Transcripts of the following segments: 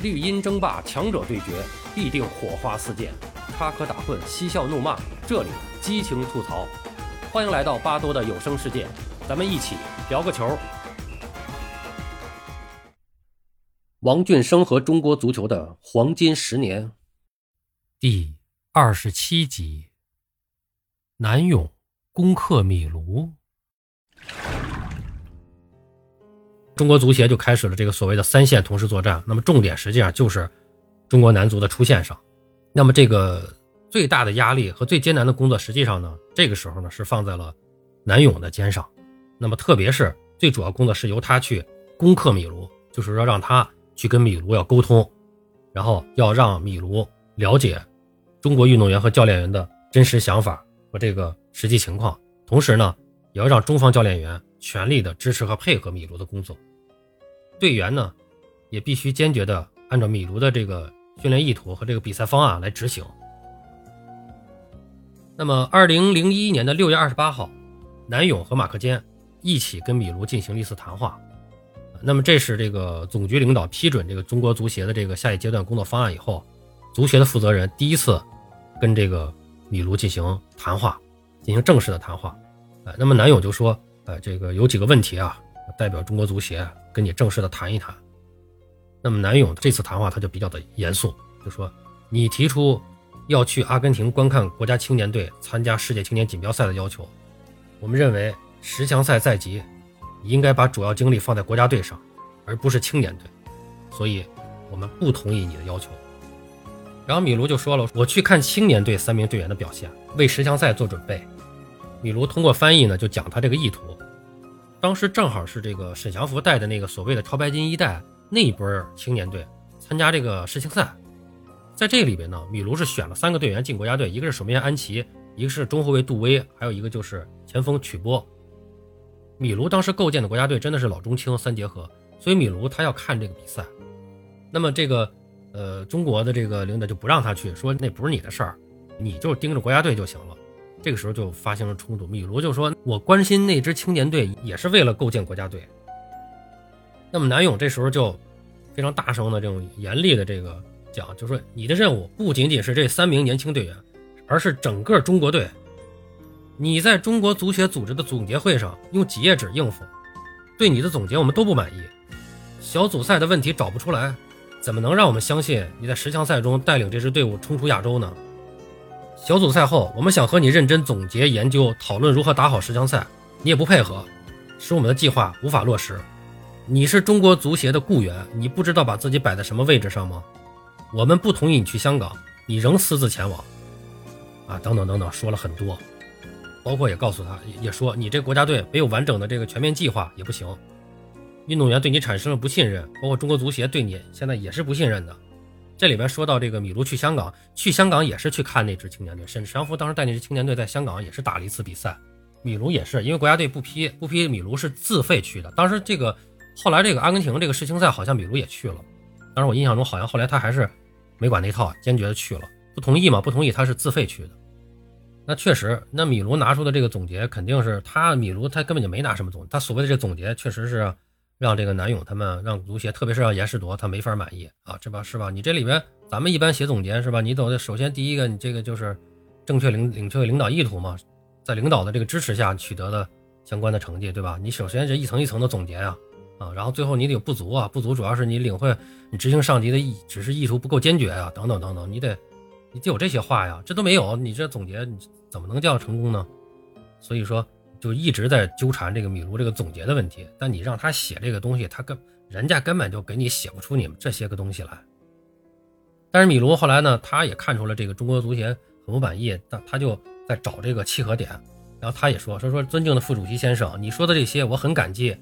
绿茵争霸，强者对决，必定火花四溅，插科打诨，嬉笑怒骂，这里激情吐槽。欢迎来到巴多的有声世界，咱们一起聊个球。王俊生和中国足球的黄金十年，第二十七集。南勇攻克米卢。中国足协就开始了这个所谓的三线同时作战，那么重点实际上就是中国男足的出线上。那么这个最大的压力和最艰难的工作，实际上呢，这个时候呢是放在了南勇的肩上。那么特别是最主要工作是由他去攻克米卢，就是说让他去跟米卢要沟通，然后要让米卢了解中国运动员和教练员的真实想法和这个实际情况，同时呢，也要让中方教练员全力的支持和配合米卢的工作。队员呢，也必须坚决的按照米卢的这个训练意图和这个比赛方案来执行。那么，二零零一年的六月二十八号，南勇和马克坚一起跟米卢进行了一次谈话。那么，这是这个总局领导批准这个中国足协的这个下一阶段工作方案以后，足协的负责人第一次跟这个米卢进行谈话，进行正式的谈话。哎，那么南勇就说，哎，这个有几个问题啊，代表中国足协。跟你正式的谈一谈。那么南勇这次谈话他就比较的严肃，就说你提出要去阿根廷观看国家青年队参加世界青年锦标赛的要求，我们认为十强赛在即，你应该把主要精力放在国家队上，而不是青年队，所以我们不同意你的要求。然后米卢就说了，我去看青年队三名队员的表现，为十强赛做准备。米卢通过翻译呢，就讲他这个意图。当时正好是这个沈祥福带的那个所谓的超白金一代那一波青年队参加这个世青赛，在这里边呢，米卢是选了三个队员进国家队，一个是守门员安琪，一个是中后卫杜威，还有一个就是前锋曲波。米卢当时构建的国家队真的是老中青三结合，所以米卢他要看这个比赛。那么这个呃中国的这个领导就不让他去，说那不是你的事儿，你就盯着国家队就行了。这个时候就发生了冲突，米卢就说：“我关心那支青年队也是为了构建国家队。”那么南勇这时候就非常大声的这种严厉的这个讲，就说：“你的任务不仅仅是这三名年轻队员，而是整个中国队。你在中国足协组织的总结会上用几页纸应付，对你的总结我们都不满意。小组赛的问题找不出来，怎么能让我们相信你在十强赛中带领这支队伍冲出亚洲呢？”小组赛后，我们想和你认真总结研究，讨论如何打好十强赛，你也不配合，使我们的计划无法落实。你是中国足协的雇员，你不知道把自己摆在什么位置上吗？我们不同意你去香港，你仍私自前往，啊，等等等等，说了很多，包括也告诉他，也说你这国家队没有完整的这个全面计划也不行，运动员对你产生了不信任，包括中国足协对你现在也是不信任的。这里边说到这个米卢去香港，去香港也是去看那支青年队。沈祥福当时带那支青年队在香港也是打了一次比赛，米卢也是因为国家队不批，不批米卢是自费去的。当时这个后来这个阿根廷这个世青赛好像米卢也去了，当时我印象中好像后来他还是没管那套，坚决的去了，不同意嘛？不同意他是自费去的。那确实，那米卢拿出的这个总结肯定是他米卢他根本就没拿什么总，他所谓的这总结确实是。让这个南勇他们让足协，特别是让严世铎，他没法满意啊，这吧是吧？你这里边咱们一般写总结是吧？你走的首先第一个，你这个就是正确领领确领导意图嘛，在领导的这个支持下取得的相关的成绩，对吧？你首先是一层一层的总结啊啊，然后最后你得有不足啊，不足主要是你领会你执行上级的意指示意图不够坚决啊，等等等等，你得你得有这些话呀，这都没有，你这总结怎么能叫成功呢？所以说。就一直在纠缠这个米卢这个总结的问题，但你让他写这个东西，他根人家根本就给你写不出你们这些个东西来。但是米卢后来呢，他也看出了这个中国足协很不满意，他他就在找这个契合点。然后他也说说说，尊敬的副主席先生，你说的这些我很感激，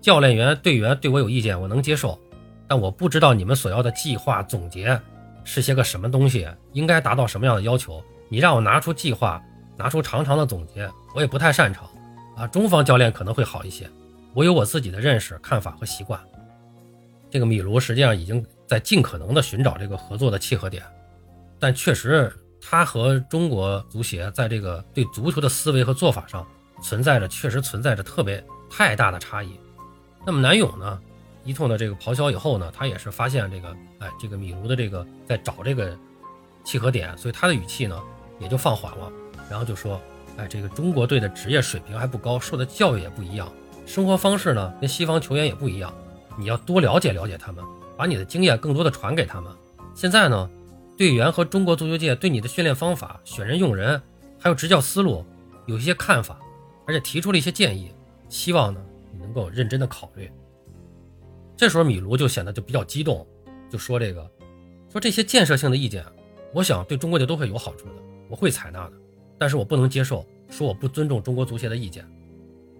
教练员队员对我有意见，我能接受，但我不知道你们所要的计划总结是些个什么东西，应该达到什么样的要求。你让我拿出计划，拿出长长的总结，我也不太擅长。啊，中方教练可能会好一些，我有我自己的认识、看法和习惯。这个米卢实际上已经在尽可能的寻找这个合作的契合点，但确实他和中国足协在这个对足球的思维和做法上存在着确实存在着特别太大的差异。那么南勇呢，一通的这个咆哮以后呢，他也是发现这个，哎，这个米卢的这个在找这个契合点，所以他的语气呢也就放缓了，然后就说，哎，这个中国队的职业水平还不高，受的教育也不一样，生活方式呢跟西方球员也不一样，你要多了解了解他们，把你的经验更多的传给他们。现在呢，队员和中国足球界对你的训练方法、选人用人，还有执教思路有一些看法，而且提出了一些建议，希望呢你能够认真的考虑。这时候米卢就显得就比较激动，就说这个，说这些建设性的意见，我想对中国队都会有好处的，我会采纳的。但是我不能接受说我不尊重中国足协的意见，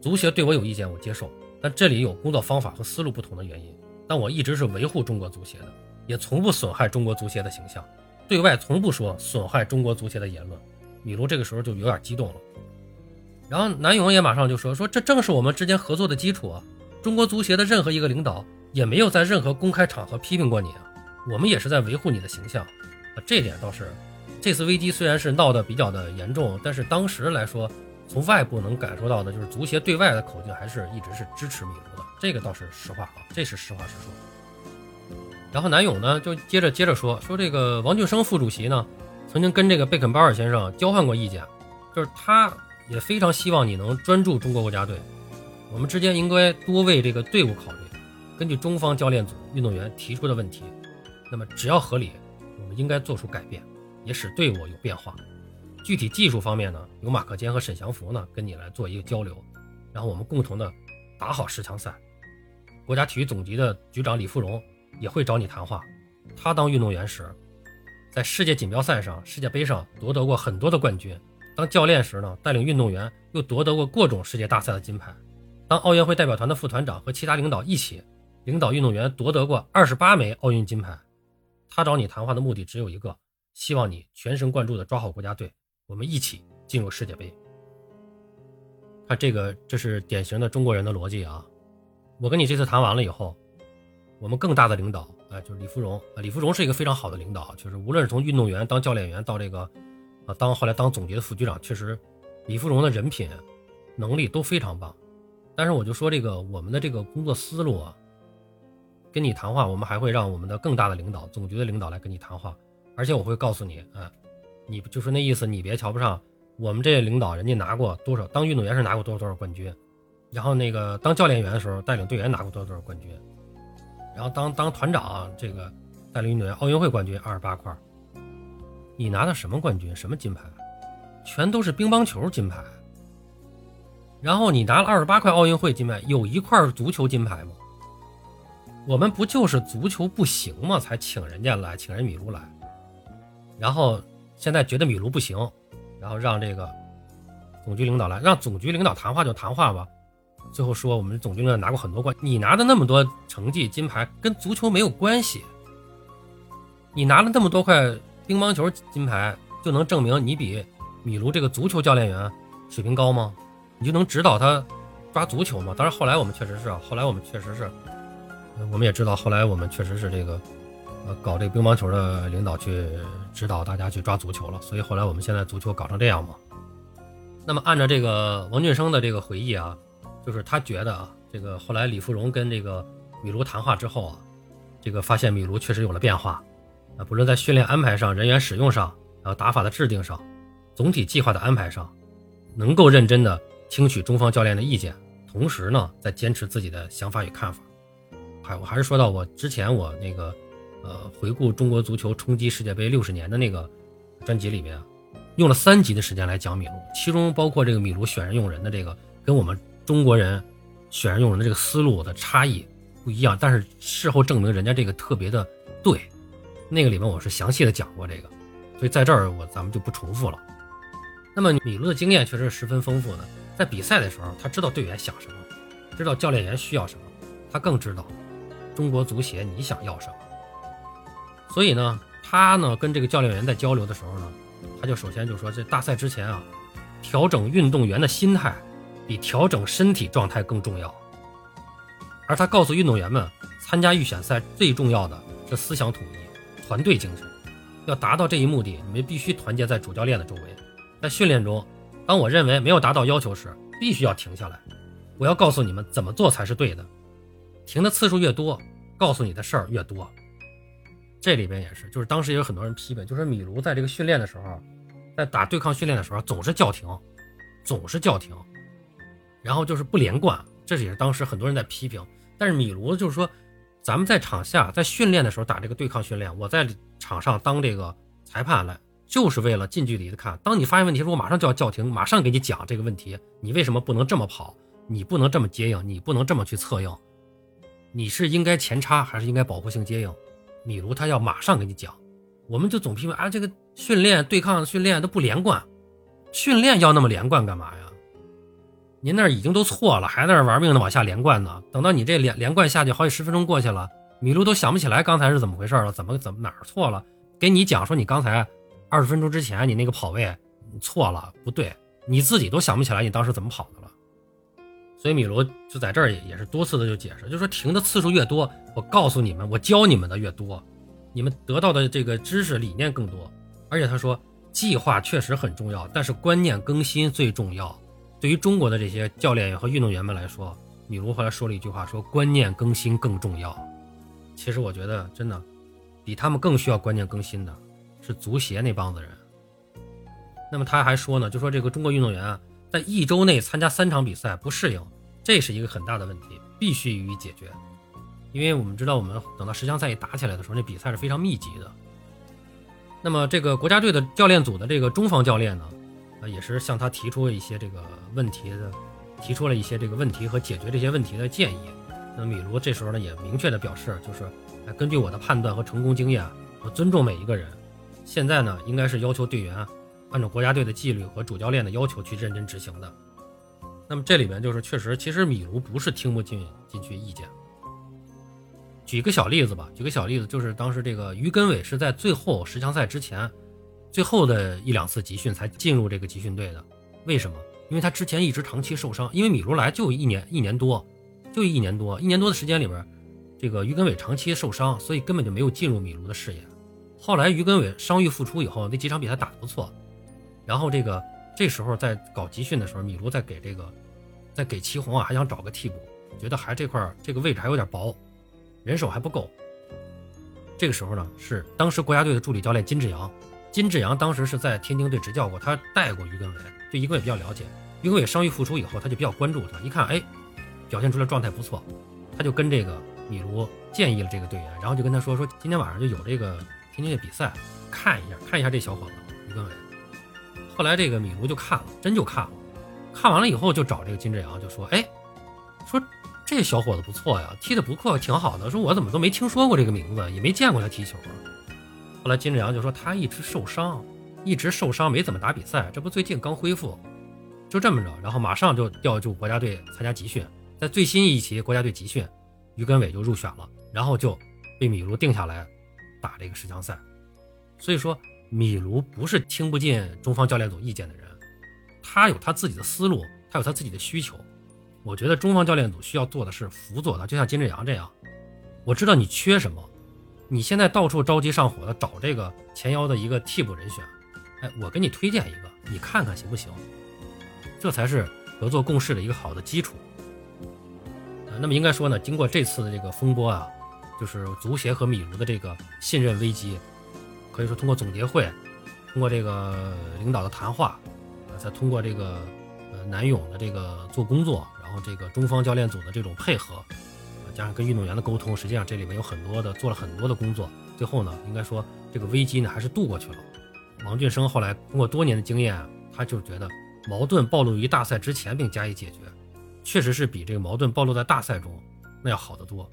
足协对我有意见我接受，但这里有工作方法和思路不同的原因。但我一直是维护中国足协的，也从不损害中国足协的形象，对外从不说损害中国足协的言论。米卢这个时候就有点激动了，然后南勇也马上就说说这正是我们之间合作的基础啊，中国足协的任何一个领导。也没有在任何公开场合批评过你啊，我们也是在维护你的形象啊，这点倒是，这次危机虽然是闹得比较的严重，但是当时来说，从外部能感受到的就是足协对外的口径还是一直是支持米卢的，这个倒是实话啊，这是实话实说。然后南勇呢就接着接着说说这个王俊生副主席呢，曾经跟这个贝肯鲍尔先生交换过意见，就是他也非常希望你能专注中国国家队，我们之间应该多为这个队伍考虑。根据中方教练组运动员提出的问题，那么只要合理，我们应该做出改变，也使队伍有变化。具体技术方面呢，由马克坚和沈祥福呢跟你来做一个交流，然后我们共同的打好十强赛。国家体育总局的局长李富荣也会找你谈话。他当运动员时，在世界锦标赛上、世界杯上夺得过很多的冠军；当教练时呢，带领运动员又夺得过各种世界大赛的金牌。当奥运会代表团的副团长和其他领导一起。领导运动员夺得过二十八枚奥运金牌，他找你谈话的目的只有一个，希望你全神贯注地抓好国家队，我们一起进入世界杯。看这个，这是典型的中国人的逻辑啊！我跟你这次谈完了以后，我们更大的领导，哎，就是李芙蓉，李芙蓉是一个非常好的领导，就是无论是从运动员当教练员到这个，啊，当后来当总局的副局长，确实，李芙蓉的人品、能力都非常棒。但是我就说这个我们的这个工作思路啊。跟你谈话，我们还会让我们的更大的领导、总局的领导来跟你谈话，而且我会告诉你，啊，你就是那意思，你别瞧不上我们这领导，人家拿过多少，当运动员是拿过多少多少冠军，然后那个当教练员的时候带领队员拿过多少多少冠军，然后当当团长这个带领运动员奥运会冠军二十八块，你拿的什么冠军？什么金牌？全都是乒乓球金牌。然后你拿了二十八块奥运会金牌，有一块足球金牌吗？我们不就是足球不行吗？才请人家来，请人米卢来，然后现在觉得米卢不行，然后让这个总局领导来，让总局领导谈话就谈话吧。最后说我们总军呢拿过很多冠，你拿的那么多成绩金牌跟足球没有关系。你拿了那么多块乒乓球金牌，就能证明你比米卢这个足球教练员水平高吗？你就能指导他抓足球吗？当然后来我们确实是，后来我们确实是。我们也知道，后来我们确实是这个，呃搞这个乒乓球的领导去指导大家去抓足球了，所以后来我们现在足球搞成这样嘛。那么按照这个王俊生的这个回忆啊，就是他觉得啊，这个后来李富荣跟这个米卢谈话之后啊，这个发现米卢确实有了变化，啊，不论在训练安排上、人员使用上，然后打法的制定上、总体计划的安排上，能够认真的听取中方教练的意见，同时呢，在坚持自己的想法与看法。还我还是说到我之前我那个，呃，回顾中国足球冲击世界杯六十年的那个专辑里面，用了三集的时间来讲米卢，其中包括这个米卢选人用人的这个跟我们中国人选人用人的这个思路的差异不一样，但是事后证明人家这个特别的对，那个里面我是详细的讲过这个，所以在这儿我咱们就不重复了。那么米卢的经验确实是十分丰富的，在比赛的时候他知道队员想什么，知道教练员需要什么，他更知道。中国足协，你想要什么？所以呢，他呢跟这个教练员在交流的时候呢，他就首先就说，这大赛之前啊，调整运动员的心态比调整身体状态更重要。而他告诉运动员们，参加预选赛最重要的是思想统一、团队精神。要达到这一目的，你们必须团结在主教练的周围。在训练中，当我认为没有达到要求时，必须要停下来。我要告诉你们怎么做才是对的。停的次数越多，告诉你的事儿越多。这里边也是，就是当时也有很多人批评，就是米卢在这个训练的时候，在打对抗训练的时候总是叫停，总是叫停，然后就是不连贯，这也是当时很多人在批评。但是米卢就是说，咱们在场下在训练的时候打这个对抗训练，我在场上当这个裁判来。就是为了近距离的看，当你发现问题时，我马上就要叫停，马上给你讲这个问题。你为什么不能这么跑？你不能这么接应，你不能这么去策应。你是应该前插还是应该保护性接应？米卢他要马上给你讲。我们就总批评啊，这个训练对抗训练都不连贯，训练要那么连贯干嘛呀？您那已经都错了，还在那玩命的往下连贯呢。等到你这连连贯下去，好几十分钟过去了，米卢都想不起来刚才是怎么回事了，怎么怎么哪儿错了？给你讲说你刚才。二十分钟之前，你那个跑位错了，不对，你自己都想不起来你当时怎么跑的。所以米罗就在这儿也也是多次的就解释，就说停的次数越多，我告诉你们，我教你们的越多，你们得到的这个知识理念更多。而且他说，计划确实很重要，但是观念更新最重要。对于中国的这些教练员和运动员们来说，米卢后来说了一句话，说观念更新更重要。其实我觉得真的，比他们更需要观念更新的。是足协那帮子人。那么他还说呢，就说这个中国运动员啊，在一周内参加三场比赛不适应，这是一个很大的问题，必须予以解决。因为我们知道，我们等到十强赛一打起来的时候，那比赛是非常密集的。那么这个国家队的教练组的这个中方教练呢，呃，也是向他提出了一些这个问题的，提出了一些这个问题和解决这些问题的建议。那米卢这时候呢，也明确的表示，就是根据我的判断和成功经验，我尊重每一个人。现在呢，应该是要求队员按照国家队的纪律和主教练的要求去认真执行的。那么这里面就是确实，其实米卢不是听不进进去意见。举个小例子吧，举个小例子，就是当时这个于根伟是在最后十强赛之前，最后的一两次集训才进入这个集训队的。为什么？因为他之前一直长期受伤，因为米卢来就一年一年多，就一年多，一年多的时间里边，这个于根伟长期受伤，所以根本就没有进入米卢的视野。后来于根伟伤愈复出以后，那几场比赛打得不错，然后这个这时候在搞集训的时候，米卢在给这个，在给祁红啊，还想找个替补，觉得还这块这个位置还有点薄，人手还不够。这个时候呢，是当时国家队的助理教练金志扬，金志扬当时是在天津队执教过，他带过于根伟，对于根伟比较了解。于根伟伤愈复出以后，他就比较关注他，一看哎，表现出来状态不错，他就跟这个米卢建议了这个队员，然后就跟他说说今天晚上就有这个。天津的比赛看一下，看一下这小伙子于根伟。后来这个米卢就看了，真就看了。看完了以后就找这个金志扬，就说：“哎，说这小伙子不错呀，踢的不错，挺好的。说我怎么都没听说过这个名字，也没见过他踢球。”后来金志扬就说：“他一直受伤，一直受伤，没怎么打比赛。这不最近刚恢复，就这么着，然后马上就调就国家队参加集训。在最新一期国家队集训，于根伟就入选了，然后就被米卢定下来。”打这个十强赛，所以说米卢不是听不进中方教练组意见的人，他有他自己的思路，他有他自己的需求。我觉得中方教练组需要做的是辅佐他，就像金志扬这样。我知道你缺什么，你现在到处着急上火的找这个前腰的一个替补人选，哎，我给你推荐一个，你看看行不行？这才是合作共事的一个好的基础。那么应该说呢，经过这次的这个风波啊。就是足协和米卢的这个信任危机，可以说通过总结会，通过这个领导的谈话，啊再通过这个呃南勇的这个做工作，然后这个中方教练组的这种配合，啊加上跟运动员的沟通，实际上这里面有很多的做了很多的工作。最后呢，应该说这个危机呢还是度过去了。王俊生后来通过多年的经验，他就觉得矛盾暴露于大赛之前并加以解决，确实是比这个矛盾暴露在大赛中那要好得多。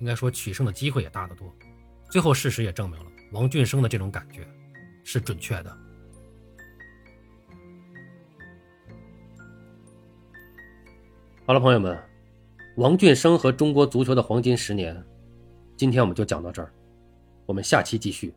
应该说取胜的机会也大得多，最后事实也证明了王俊生的这种感觉是准确的。好了，朋友们，王俊生和中国足球的黄金十年，今天我们就讲到这儿，我们下期继续。